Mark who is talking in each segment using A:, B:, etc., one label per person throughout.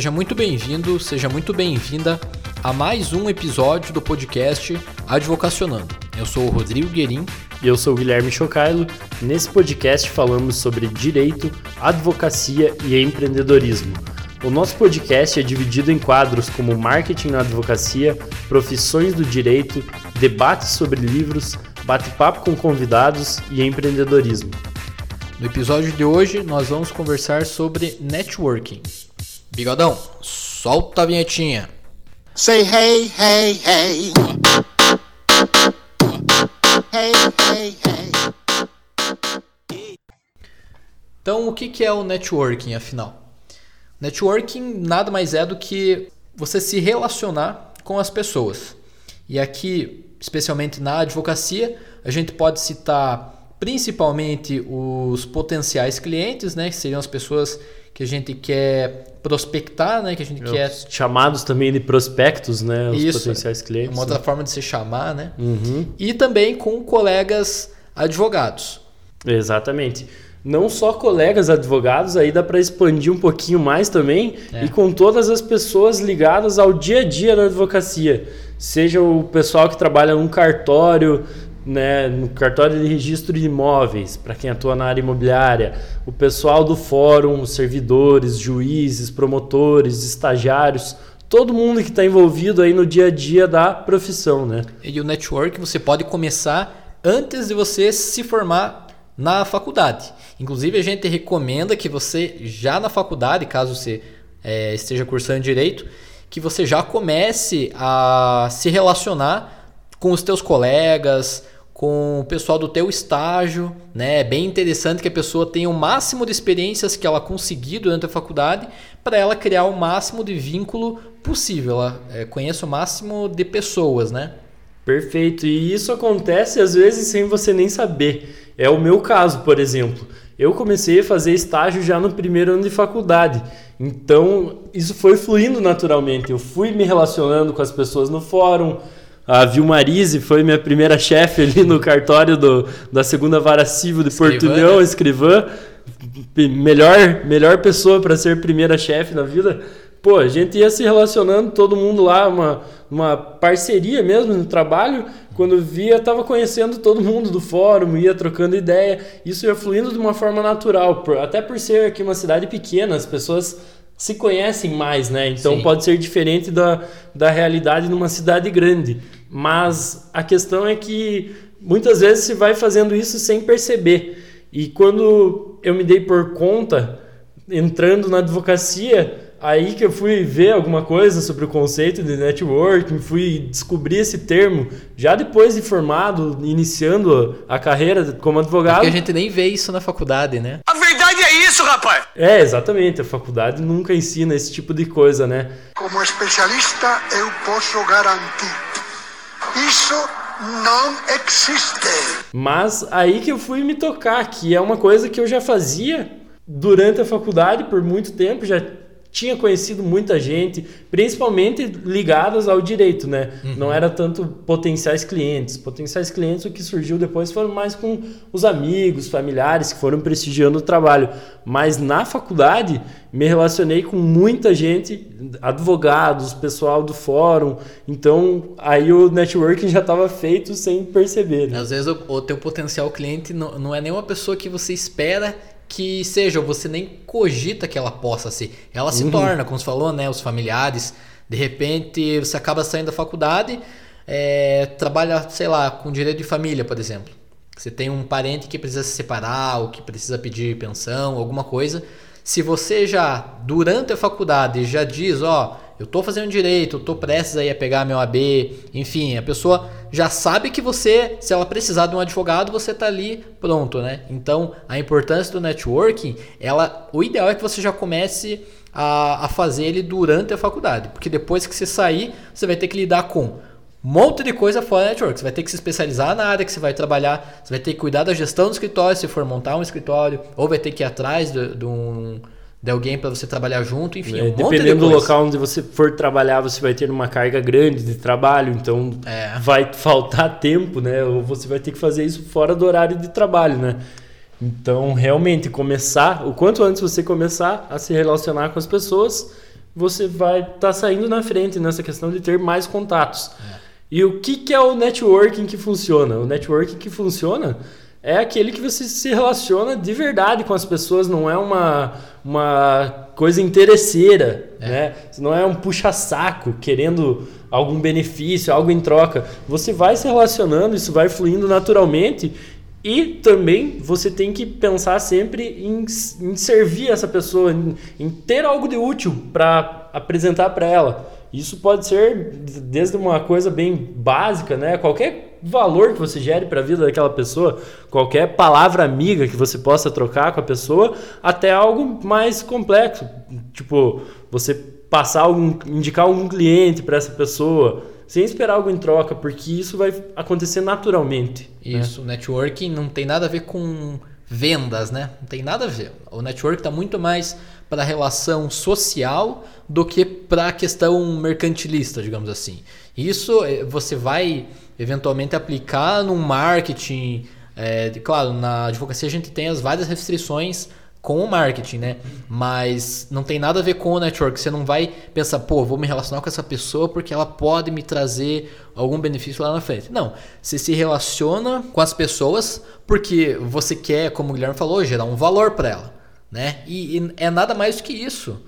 A: Seja muito bem-vindo, seja muito bem-vinda a mais um episódio do podcast Advocacionando. Eu sou o Rodrigo Guerin.
B: E eu sou o Guilherme Chocailo. Nesse podcast falamos sobre direito, advocacia e empreendedorismo. O nosso podcast é dividido em quadros como marketing na advocacia, profissões do direito, debates sobre livros, bate-papo com convidados e empreendedorismo.
A: No episódio de hoje, nós vamos conversar sobre networking. Bigodão, solta a vinhetinha. Say hey, hey, hey. Hey, hey, hey. Então, o que é o networking, afinal? Networking nada mais é do que você se relacionar com as pessoas. E aqui, especialmente na advocacia, a gente pode citar principalmente os potenciais clientes, né, que seriam as pessoas que a gente quer prospectar, né, que a gente
B: os
A: quer
B: chamados também de prospectos, né, os Isso, potenciais clientes.
A: Uma outra né? forma de se chamar, né? Uhum. E também com colegas advogados.
B: Exatamente. Não só colegas advogados, aí dá para expandir um pouquinho mais também é. e com todas as pessoas ligadas ao dia a dia da advocacia. Seja o pessoal que trabalha num cartório, né, no cartório de registro de imóveis, para quem atua na área imobiliária, o pessoal do fórum, servidores, juízes, promotores, estagiários, todo mundo que está envolvido aí no dia a dia da profissão, né?
A: E o network você pode começar antes de você se formar na faculdade. Inclusive a gente recomenda que você já na faculdade, caso você é, esteja cursando direito, que você já comece a se relacionar com os teus colegas, com o pessoal do teu estágio, né? É bem interessante que a pessoa tenha o máximo de experiências que ela conseguir durante a faculdade para ela criar o máximo de vínculo possível, ela é, conheça o máximo de pessoas, né?
B: Perfeito. E isso acontece às vezes sem você nem saber. É o meu caso, por exemplo. Eu comecei a fazer estágio já no primeiro ano de faculdade. Então, isso foi fluindo naturalmente. Eu fui me relacionando com as pessoas no fórum, a Vilmarise foi minha primeira chefe ali no cartório do, da segunda vara civil de escrivã, Portunhão, né? escrivã. Melhor, melhor pessoa para ser primeira chefe na vida. Pô, a gente ia se relacionando, todo mundo lá, uma, uma parceria mesmo no trabalho. Quando via, tava conhecendo todo mundo do fórum, ia trocando ideia. Isso ia fluindo de uma forma natural, até por ser aqui uma cidade pequena, as pessoas se conhecem mais, né? Então Sim. pode ser diferente da, da realidade numa cidade grande. Mas a questão é que muitas vezes se vai fazendo isso sem perceber. E quando eu me dei por conta, entrando na advocacia, aí que eu fui ver alguma coisa sobre o conceito de networking, fui descobrir esse termo já depois de formado, iniciando a carreira como advogado. Porque
A: a gente nem vê isso na faculdade, né?
C: A verdade é isso, rapaz!
B: É, exatamente. A faculdade nunca ensina esse tipo de coisa, né?
C: Como especialista, eu posso garantir isso não existe.
B: Mas aí que eu fui me tocar, que é uma coisa que eu já fazia durante a faculdade por muito tempo, já tinha conhecido muita gente, principalmente ligadas ao direito, né? Uhum. Não era tanto potenciais clientes. Potenciais clientes, o que surgiu depois foram mais com os amigos, familiares que foram prestigiando o trabalho. Mas na faculdade, me relacionei com muita gente, advogados, pessoal do fórum. Então, aí o networking já estava feito sem perceber. Né?
A: Às vezes o, o teu potencial cliente não, não é nenhuma pessoa que você espera que seja, você nem cogita que ela possa ser. Ela se uhum. torna, como você falou, né? Os familiares. De repente, você acaba saindo da faculdade, é, trabalha, sei lá, com direito de família, por exemplo. Você tem um parente que precisa se separar, ou que precisa pedir pensão, alguma coisa. Se você já, durante a faculdade, já diz, ó, eu estou fazendo direito, eu estou prestes aí a pegar meu AB, enfim, a pessoa já sabe que você, se ela precisar de um advogado, você está ali pronto, né? Então, a importância do networking, ela, o ideal é que você já comece a, a fazer ele durante a faculdade, porque depois que você sair, você vai ter que lidar com um monte de coisa fora do network. Você vai ter que se especializar na área que você vai trabalhar, você vai ter que cuidar da gestão do escritório, se for montar um escritório, ou vai ter que ir atrás de, de um de alguém para você trabalhar junto, enfim. É, um
B: dependendo de do local onde você for trabalhar, você vai ter uma carga grande de trabalho, então é. vai faltar tempo, né? Ou você vai ter que fazer isso fora do horário de trabalho, né? Então, realmente, começar, o quanto antes você começar a se relacionar com as pessoas, você vai estar tá saindo na frente nessa questão de ter mais contatos. É. E o que, que é o networking que funciona? O networking que funciona é aquele que você se relaciona de verdade com as pessoas, não é uma, uma coisa interesseira, é. né? Não é um puxa-saco querendo algum benefício, algo em troca. Você vai se relacionando, isso vai fluindo naturalmente e também você tem que pensar sempre em, em servir essa pessoa, em, em ter algo de útil para apresentar para ela. Isso pode ser desde uma coisa bem básica, né? Qualquer valor que você gere para a vida daquela pessoa, qualquer palavra amiga que você possa trocar com a pessoa, até algo mais complexo, tipo você passar algum, indicar algum cliente para essa pessoa, sem esperar algo em troca, porque isso vai acontecer naturalmente.
A: Né? Isso, né? networking não tem nada a ver com vendas, né? Não tem nada a ver. O network está muito mais para a relação social do que para a questão mercantilista, digamos assim. Isso eh, você vai eventualmente aplicar num marketing. É, claro, na advocacia a gente tem as várias restrições com o marketing, né? Mas não tem nada a ver com o network. Você não vai pensar, pô, vou me relacionar com essa pessoa porque ela pode me trazer algum benefício lá na frente. Não. Você se relaciona com as pessoas porque você quer, como o Guilherme falou, gerar um valor para ela, né? E, e, é nada mais do que isso.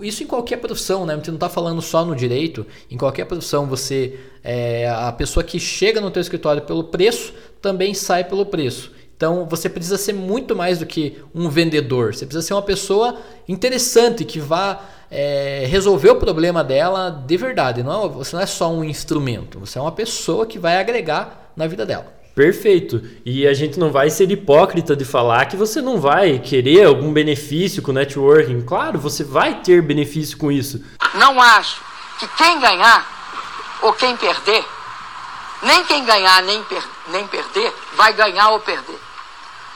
A: Isso em qualquer profissão, né? Você não está falando só no direito. Em qualquer profissão, você é, a pessoa que chega no teu escritório pelo preço também sai pelo preço. Então você precisa ser muito mais do que um vendedor. Você precisa ser uma pessoa interessante que vá é, resolver o problema dela de verdade. Não é, você não é só um instrumento. Você é uma pessoa que vai agregar na vida dela.
B: Perfeito. E a gente não vai ser hipócrita de falar que você não vai querer algum benefício com o networking. Claro, você vai ter benefício com isso.
D: Não acho que quem ganhar ou quem perder, nem quem ganhar nem, per nem perder, vai ganhar ou perder.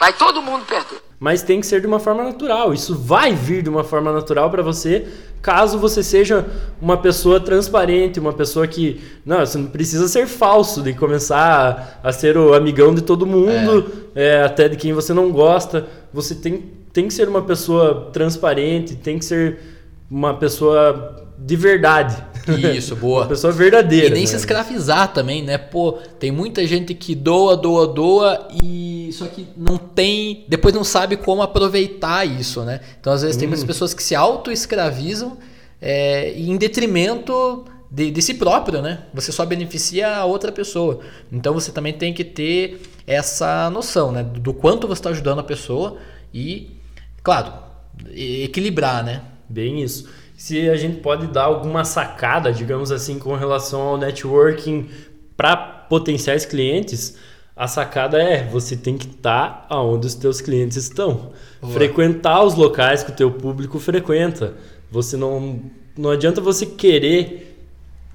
D: Vai todo mundo perder.
B: Mas tem que ser de uma forma natural. Isso vai vir de uma forma natural para você, caso você seja uma pessoa transparente, uma pessoa que. Não, você não precisa ser falso de começar a ser o amigão de todo mundo, é. É, até de quem você não gosta. Você tem, tem que ser uma pessoa transparente, tem que ser uma pessoa de verdade.
A: Isso, boa.
B: Uma pessoa verdadeira.
A: E nem né? se escravizar também, né? Pô, tem muita gente que doa, doa, doa e só que não tem, depois não sabe como aproveitar isso, né? Então às vezes hum. tem muitas pessoas que se auto-escravizam é, em detrimento de, de si próprio, né? Você só beneficia a outra pessoa. Então você também tem que ter essa noção, né? Do quanto você está ajudando a pessoa e, claro, equilibrar, né?
B: Bem isso se a gente pode dar alguma sacada, digamos assim, com relação ao networking para potenciais clientes, a sacada é você tem que estar tá onde os teus clientes estão. Boa. Frequentar os locais que o teu público frequenta. Você não não adianta você querer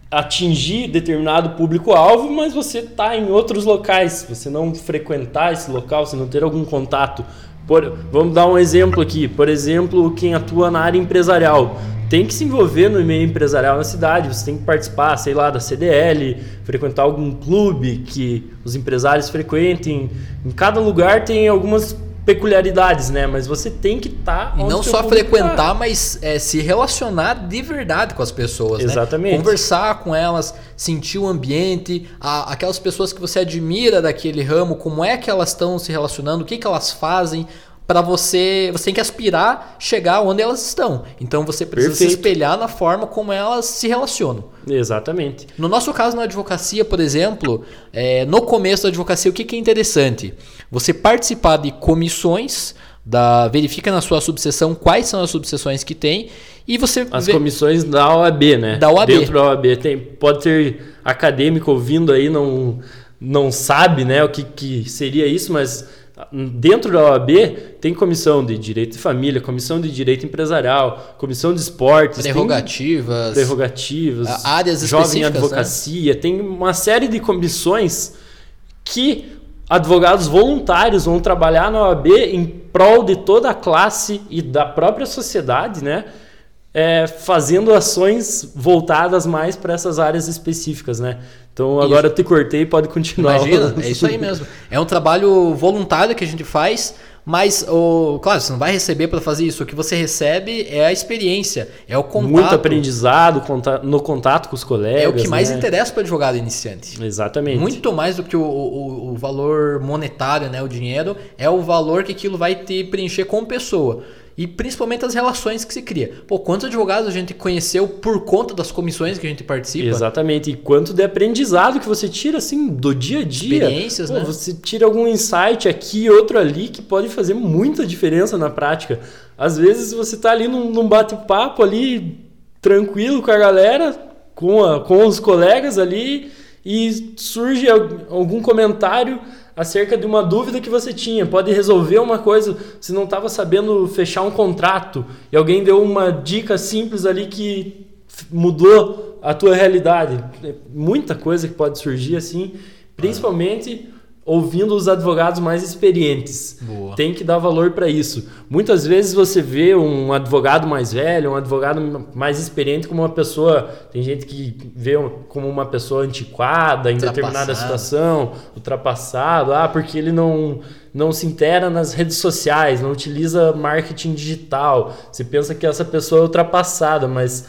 B: atingir determinado público-alvo, mas você está em outros locais. Você não frequentar esse local, você não ter algum contato. Por, vamos dar um exemplo aqui. Por exemplo, quem atua na área empresarial tem que se envolver no meio empresarial na cidade, você tem que participar, sei lá, da CDL, frequentar algum clube que os empresários frequentem. Em cada lugar tem algumas peculiaridades, né? Mas você tem que estar.
A: Tá e não só frequentar, tá. mas é, se relacionar de verdade com as pessoas,
B: né? Exatamente.
A: Né? Conversar com elas, sentir o ambiente, a, aquelas pessoas que você admira daquele ramo, como é que elas estão se relacionando, o que, que elas fazem, para você, você tem que aspirar chegar onde elas estão. Então você precisa Perfeito. se espelhar na forma como elas se relacionam.
B: Exatamente.
A: No nosso caso na advocacia, por exemplo, é, no começo da advocacia, o que, que é interessante? Você participar de comissões, da verifica na sua subseção quais são as subseções que tem e você
B: as vê... comissões da OAB, né?
A: Da OAB.
B: Dentro da OAB tem pode ter acadêmico ouvindo aí não não sabe, né, o que, que seria isso, mas Dentro da OAB tem comissão de direito de família, comissão de direito empresarial, comissão de esportes,
A: prerrogativas,
B: prerrogativas,
A: áreas
B: jovem
A: né?
B: advocacia, né? tem uma série de comissões que advogados voluntários vão trabalhar na OAB em prol de toda a classe e da própria sociedade, né? É, fazendo ações voltadas mais para essas áreas específicas, né? Então agora isso. eu te cortei, pode continuar.
A: Imagina, é isso aí mesmo. É um trabalho voluntário que a gente faz, Mas, o, claro, você não vai receber para fazer isso. O que você recebe é a experiência, é o contato.
B: Muito aprendizado no contato com os colegas.
A: É o que mais
B: né?
A: interessa para o advogado iniciante.
B: Exatamente.
A: Muito mais do que o, o, o valor monetário, né, o dinheiro, é o valor que aquilo vai te preencher como pessoa. E principalmente as relações que se cria. Pô, quantos advogados a gente conheceu por conta das comissões que a gente participa?
B: Exatamente. E quanto de aprendizado que você tira, assim, do dia a dia.
A: Experiências,
B: Pô,
A: né?
B: Você tira algum insight aqui, outro ali, que pode fazer muita diferença na prática. Às vezes você tá ali num, num bate-papo ali, tranquilo com a galera, com, a, com os colegas ali, e surge algum comentário acerca de uma dúvida que você tinha. Pode resolver uma coisa, se não estava sabendo fechar um contrato e alguém deu uma dica simples ali que mudou a tua realidade. Muita coisa que pode surgir assim, principalmente ouvindo os advogados mais experientes.
A: Boa.
B: Tem que dar valor para isso. Muitas vezes você vê um advogado mais velho, um advogado mais experiente como uma pessoa, tem gente que vê como uma pessoa antiquada em determinada situação, ultrapassado, ah, porque ele não não se intera nas redes sociais, não utiliza marketing digital. Você pensa que essa pessoa é ultrapassada, mas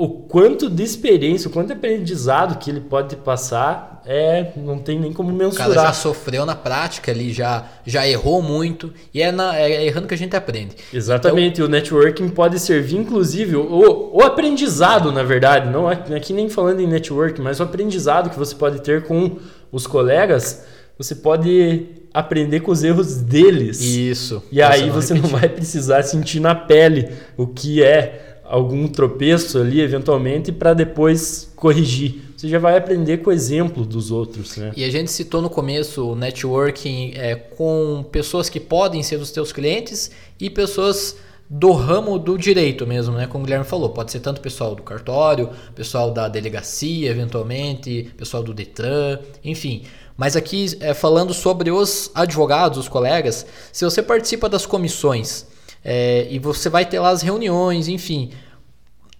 B: o quanto de experiência, o quanto de aprendizado que ele pode passar, é não tem nem como mensurar.
A: O cara já sofreu na prática ali, já, já errou muito, e é, na, é errando que a gente aprende.
B: Exatamente, então, o networking pode servir, inclusive, o, o aprendizado, na verdade, não aqui nem falando em networking, mas o aprendizado que você pode ter com os colegas, você pode aprender com os erros deles.
A: Isso.
B: E aí você repetir. não vai precisar sentir na pele o que é algum tropeço ali, eventualmente, para depois corrigir. Você já vai aprender com o exemplo dos outros. Né?
A: E a gente citou no começo o networking é, com pessoas que podem ser os teus clientes e pessoas do ramo do direito mesmo, né? Como o Guilherme falou, pode ser tanto pessoal do cartório, pessoal da delegacia, eventualmente, pessoal do Detran, enfim. Mas aqui, é, falando sobre os advogados, os colegas, se você participa das comissões é, e você vai ter lá as reuniões, enfim.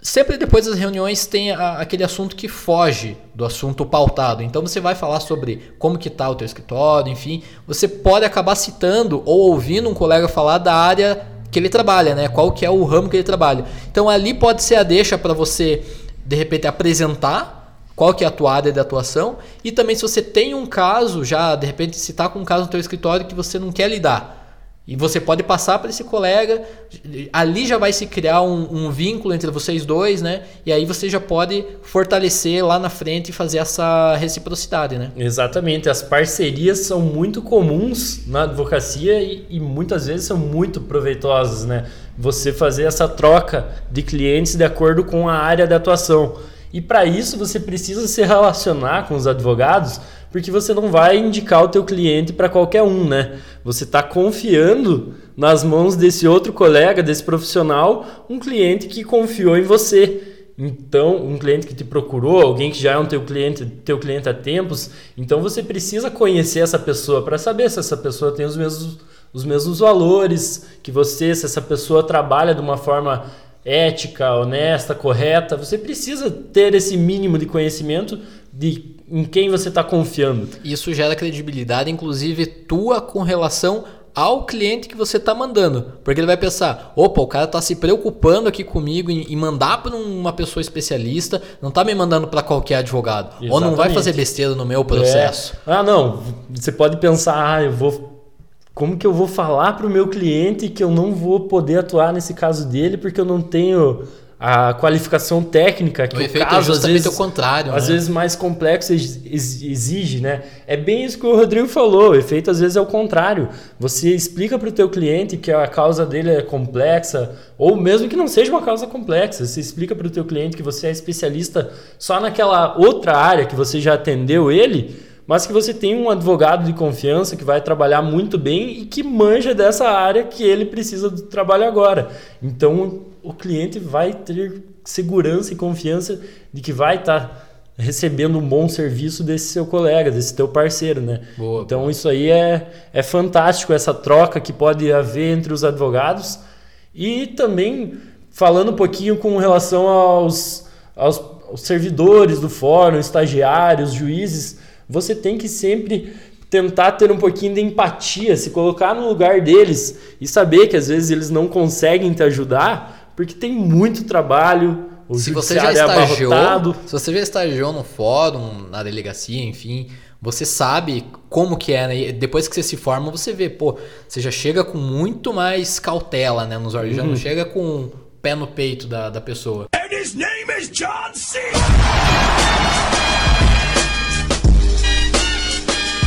A: Sempre depois das reuniões tem a, aquele assunto que foge do assunto pautado. Então você vai falar sobre como que está o teu escritório, enfim. Você pode acabar citando ou ouvindo um colega falar da área que ele trabalha, né? Qual que é o ramo que ele trabalha. Então ali pode ser a deixa para você de repente apresentar qual que é a tua área de atuação e também se você tem um caso já de repente se está com um caso no teu escritório que você não quer lidar e você pode passar para esse colega, ali já vai se criar um, um, vínculo entre vocês dois, né? E aí você já pode fortalecer lá na frente e fazer essa reciprocidade, né?
B: Exatamente. As parcerias são muito comuns na advocacia e, e muitas vezes são muito proveitosas, né? Você fazer essa troca de clientes de acordo com a área de atuação. E para isso você precisa se relacionar com os advogados porque você não vai indicar o teu cliente para qualquer um, né? Você está confiando nas mãos desse outro colega, desse profissional, um cliente que confiou em você. Então, um cliente que te procurou, alguém que já é um teu cliente, teu cliente há tempos, então você precisa conhecer essa pessoa para saber se essa pessoa tem os mesmos, os mesmos valores que você, se essa pessoa trabalha de uma forma ética, honesta, correta. Você precisa ter esse mínimo de conhecimento de em quem você está confiando.
A: Isso gera credibilidade, inclusive tua com relação ao cliente que você está mandando. Porque ele vai pensar: opa, o cara está se preocupando aqui comigo em, em mandar para uma pessoa especialista, não está me mandando para qualquer advogado. Exatamente. Ou não vai fazer besteira no meu processo.
B: É. Ah, não. Você pode pensar: ah, eu vou. Como que eu vou falar para o meu cliente que eu não vou poder atuar nesse caso dele porque eu não tenho a qualificação técnica que o,
A: o
B: caso
A: é
B: às vezes
A: o contrário,
B: às
A: né?
B: vezes mais complexo exige, né? É bem isso que o Rodrigo falou. O efeito às vezes é o contrário. Você explica para o teu cliente que a causa dele é complexa ou mesmo que não seja uma causa complexa, você explica para o teu cliente que você é especialista só naquela outra área que você já atendeu ele mas que você tem um advogado de confiança que vai trabalhar muito bem e que manja dessa área que ele precisa do trabalho agora. Então o cliente vai ter segurança e confiança de que vai estar tá recebendo um bom serviço desse seu colega, desse teu parceiro, né?
A: Boa,
B: então
A: boa.
B: isso aí é, é fantástico, essa troca que pode haver entre os advogados e também falando um pouquinho com relação aos, aos, aos servidores do fórum, estagiários, juízes, você tem que sempre tentar ter um pouquinho de empatia, se colocar no lugar deles e saber que às vezes eles não conseguem te ajudar, porque tem muito trabalho, o
A: se você já
B: é
A: estagiou,
B: abarrotado.
A: se você já estagiou no fórum, na delegacia, enfim, você sabe como que é, né? E depois que você se forma, você vê, pô, você já chega com muito mais cautela, né, nos olhos, já não chega com o pé no peito da, da pessoa.
E: And his name is John C.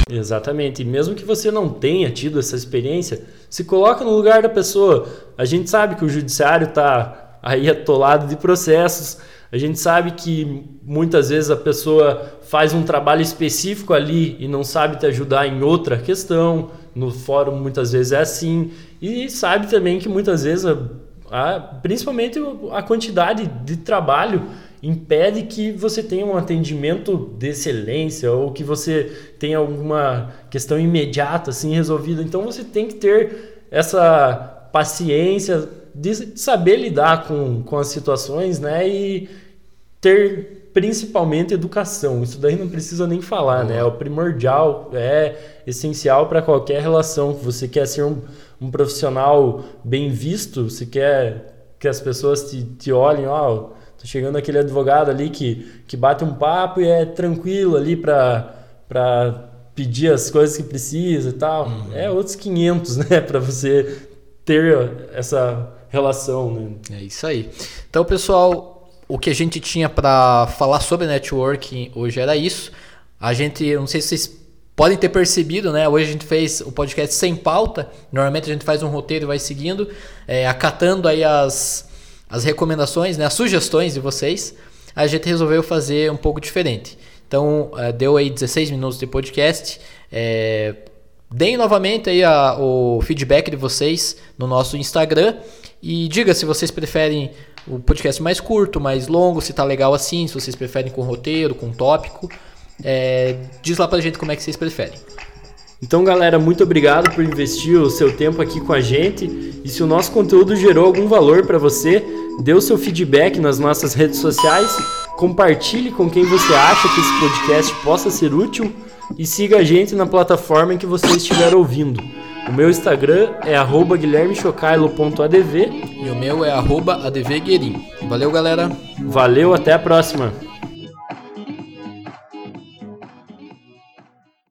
B: Exatamente. E mesmo que você não tenha tido essa experiência, se coloca no lugar da pessoa. A gente sabe que o judiciário está aí atolado de processos. A gente sabe que muitas vezes a pessoa faz um trabalho específico ali e não sabe te ajudar em outra questão. No fórum muitas vezes é assim. E sabe também que muitas vezes, a, a- principalmente a quantidade de trabalho impede que você tenha um atendimento de excelência ou que você tenha alguma questão imediata assim resolvida. Então você tem que ter essa paciência de saber lidar com, com as situações, né? E ter principalmente educação. Isso daí não precisa nem falar, né? É o primordial, é essencial para qualquer relação. Você quer ser um, um profissional bem visto, você quer que as pessoas te, te olhem, ó, tá chegando aquele advogado ali que, que bate um papo e é tranquilo ali para para pedir as coisas que precisa e tal. É outros 500, né, para você ter essa relação, né?
A: É isso aí. Então, pessoal, o que a gente tinha para falar sobre networking hoje era isso. A gente, não sei se vocês podem ter percebido, né? Hoje a gente fez o podcast sem pauta. Normalmente a gente faz um roteiro e vai seguindo, é, acatando aí as, as recomendações, né? as sugestões de vocês. A gente resolveu fazer um pouco diferente. Então, é, deu aí 16 minutos de podcast. É, Deem novamente aí a- o feedback de vocês no nosso Instagram e diga se vocês preferem o podcast mais curto, mais longo, se tá legal assim, se vocês preferem com roteiro, com tópico. É, diz lá pra gente como é que vocês preferem.
B: Então, galera, muito obrigado por investir o seu tempo aqui com a gente. E se o nosso conteúdo gerou algum valor para você, dê o seu feedback nas nossas redes sociais, compartilhe com quem você acha que esse podcast possa ser útil e siga a gente na plataforma em que você estiver ouvindo. O meu Instagram é arroba guilhermechocailo.adv.
A: E o meu é arroba advguerim. Valeu, galera!
B: Valeu, até a próxima!